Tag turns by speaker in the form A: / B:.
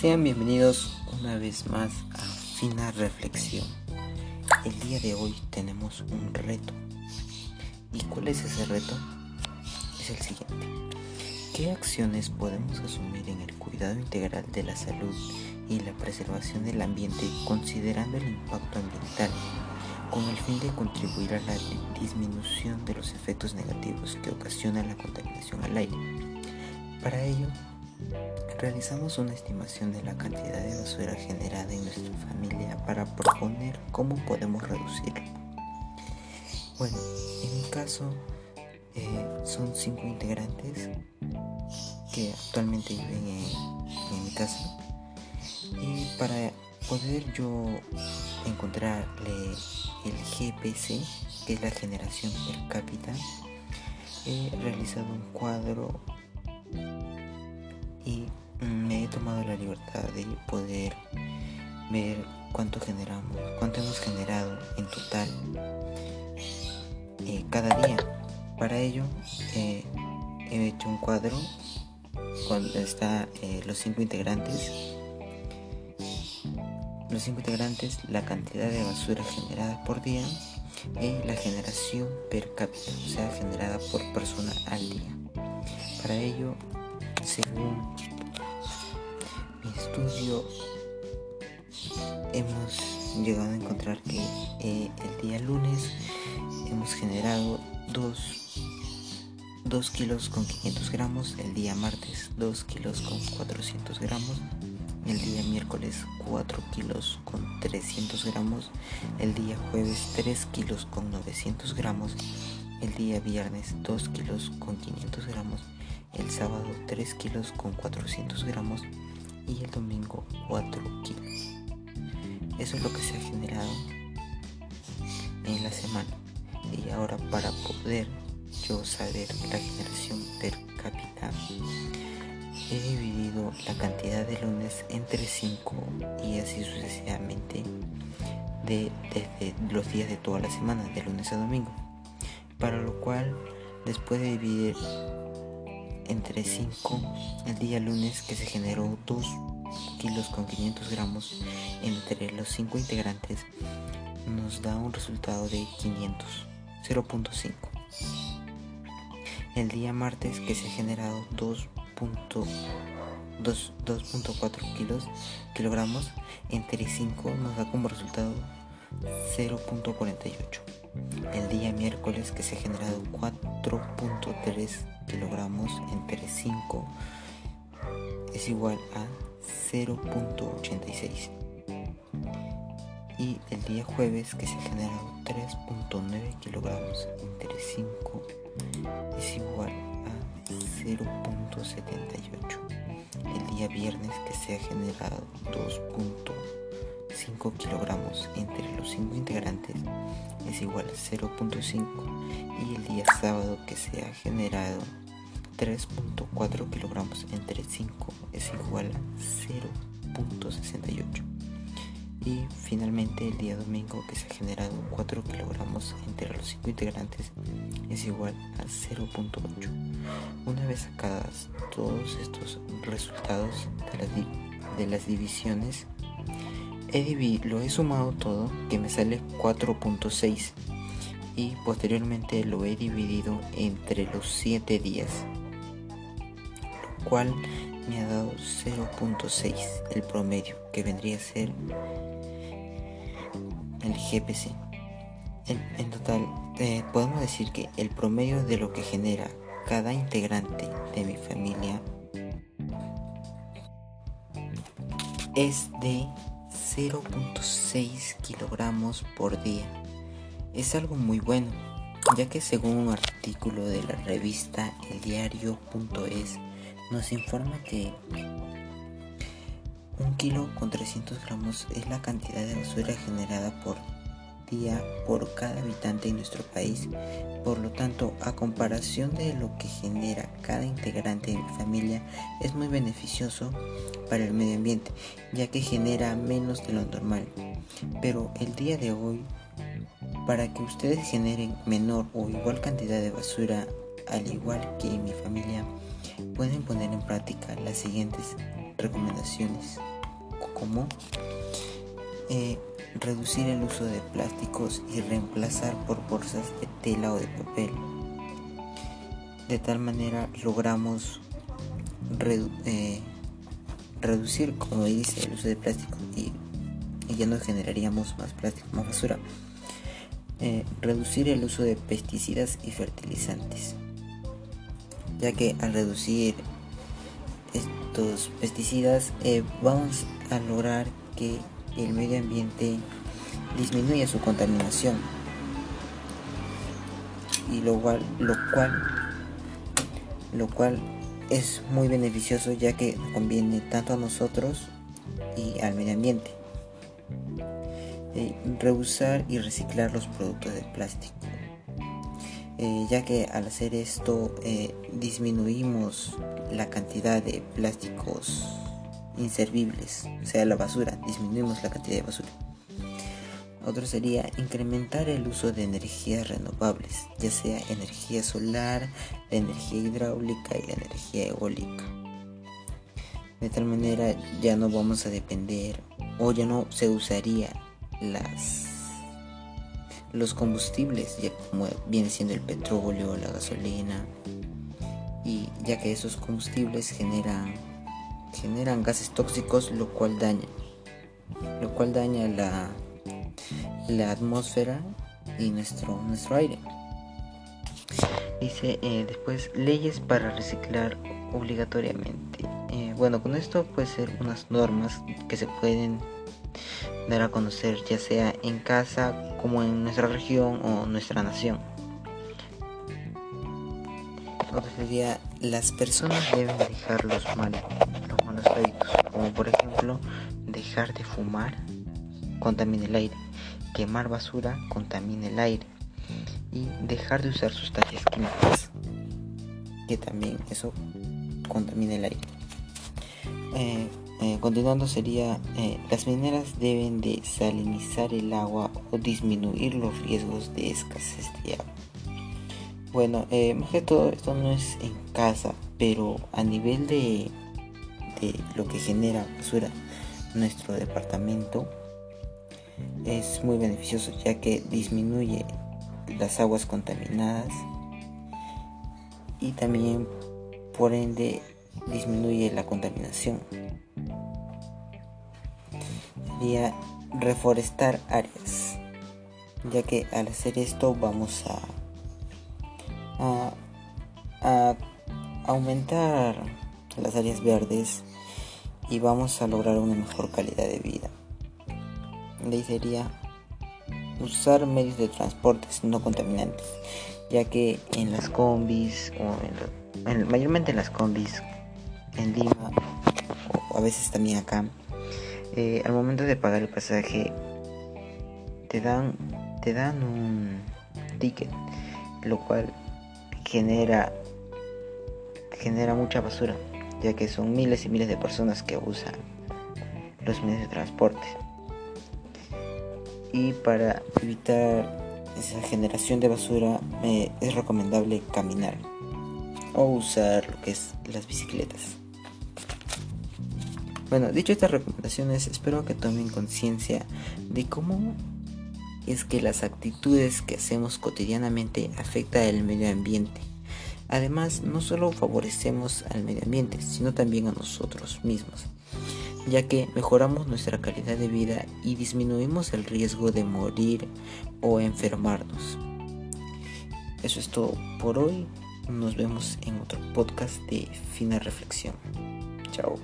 A: Sean bienvenidos una vez más a Fina Reflexión. El día de hoy tenemos un reto. ¿Y cuál es ese reto? Es el siguiente. ¿Qué acciones podemos asumir en el cuidado integral de la salud y la preservación del ambiente considerando el impacto ambiental con el fin de contribuir a la disminución de los efectos negativos que ocasiona la contaminación al aire? Para ello, Realizamos una estimación de la cantidad de basura generada en nuestra familia para proponer cómo podemos reducirlo. Bueno, en mi caso eh, son cinco integrantes que actualmente viven en, mi casa y para poder yo encontrarle el GPC, que es la generación per cápita, he realizado un cuadro tomado la libertad de poder ver cuánto generamos, cuánto hemos generado en total eh, cada día. Para ello eh, he hecho un cuadro donde está eh, los cinco integrantes. Los cinco integrantes, la cantidad de basura generada por día y la generación per cápita, o sea, generada por persona al día. Para ello, según estudio hemos llegado a encontrar que eh, el día lunes hemos generado 2, 2 kilos con 500 gramos, el día martes 2 kilos con 400 gramos, el día miércoles 4 kilos con 300 gramos, el día jueves 3 kilos con 900 gramos, el día viernes 2 kilos con 500 gramos, el sábado 3 kilos con 400 gramos, y el domingo 4 kilos. Eso es lo que se ha generado en la semana. Y ahora para poder yo saber la generación per cápita, he dividido la cantidad de lunes entre 5 y así sucesivamente de, desde los días de toda la semana, de lunes a domingo. Para lo cual, después de dividir entre 5 el día lunes que se generó 2 kilos con 500 gramos entre los 5 integrantes nos da un resultado de 500 0.5 el día martes que se ha generado 2.4 kilos kilogramos entre 5 nos da como resultado 0.48 el día miércoles que se ha generado 4.3 kilogramos entre 5 es igual a 0.86 y el día jueves que se ha generado 3.9 kilogramos entre 5 es igual a 0.78 el día viernes que se ha generado 2.5 kilogramos entre los 5 integrantes es igual a 0.5 y el día sábado que se ha generado 3.4 kilogramos entre 5 es igual a 0.68 y finalmente el día domingo que se ha generado 4 kilogramos entre los 5 integrantes es igual a 0.8 una vez sacadas todos estos resultados de las, de las divisiones lo he sumado todo que me sale 4.6 y posteriormente lo he dividido entre los 7 días lo cual me ha dado 0.6 el promedio que vendría a ser el GPC en, total eh, podemos decir que el promedio de lo que genera cada integrante de mi familia es de 0.6 kilogramos por día. Es algo muy bueno, ya que según un artículo de la revista eldiario.es nos informa que un kilo con 300 gramos es la cantidad de basura generada por día por cada habitante en nuestro país. Por lo tanto, a comparación de lo que genera cada integrante de mi familia, es muy beneficioso para el medio ambiente, ya que genera menos de lo normal. Pero el día de hoy, para que ustedes generen menor o igual cantidad de basura al igual que mi familia, pueden poner en práctica las siguientes recomendaciones, como eh, reducir el uso de plásticos y reemplazar por bolsas de tela o de papel. De tal manera logramos eh, reducir, como dice, el uso de plástico y, ya no generaríamos más plástico, más basura. Eh, reducir el uso de pesticidas y fertilizantes, ya que al reducir estos pesticidas eh, vamos a lograr que el medio ambiente disminuya su contaminación y lo cual lo cual lo cual es muy beneficioso ya que conviene tanto a nosotros y al medio ambiente. Eh, reusar y reciclar los productos de plástico. Eh, ya que al hacer esto eh, disminuimos la cantidad de plásticos inservibles, o sea, la basura, disminuimos la cantidad de basura. Otro sería incrementar el uso de energías renovables, ya sea energía solar, la energía hidráulica y la energía eólica. De tal manera ya no vamos a depender o ya no se usaría las los combustibles, ya como viene siendo el petróleo, la gasolina, y ya que esos combustibles generan generan gases tóxicos, lo cual daña lo cual daña la la atmósfera y nuestro, nuestro aire. Dice eh, después leyes para reciclar obligatoriamente. Eh, bueno, con esto puede ser unas normas que se pueden dar a conocer ya sea en casa como en nuestra región o nuestra nación. Otra sería las personas deben dejar los malos, como por ejemplo dejar de fumar contamina el aire quemar basura contamina el aire y dejar de usar sustancias químicas, que también eso contamina el aire. Eh, eh, continuando sería, eh, las mineras deben de salinizar el agua o disminuir los riesgos de escasez de agua. Bueno, más que todo esto no es en casa, pero a nivel de, lo que genera basura nuestro departamento, es muy beneficioso ya que disminuye las aguas contaminadas y también por ende disminuye la contaminación. Sería reforestar áreas, ya que al hacer esto vamos a aumentar las áreas verdes y vamos a lograr una mejor calidad de vida. Ley sería usar medios de transporte no contaminantes, ya que en las combis, o en, mayormente en las combis, en Lima, o a veces también acá, eh, al momento de pagar el pasaje, te dan, te dan un ticket, lo cual genera, genera mucha basura, ya que son miles y miles de personas que usan los medios de transporte y para evitar esa generación de basura eh, es recomendable caminar o usar lo que es las bicicletas. Bueno, dicho estas recomendaciones, espero que tomen conciencia de cómo es que las actitudes que hacemos cotidianamente afectan al medio ambiente. Además, no solo favorecemos al medio ambiente, sino también a nosotros mismos ya que mejoramos nuestra calidad de vida y disminuimos el riesgo de morir o enfermarnos. Eso es todo por hoy. Nos vemos en otro podcast de fina reflexión. Chao.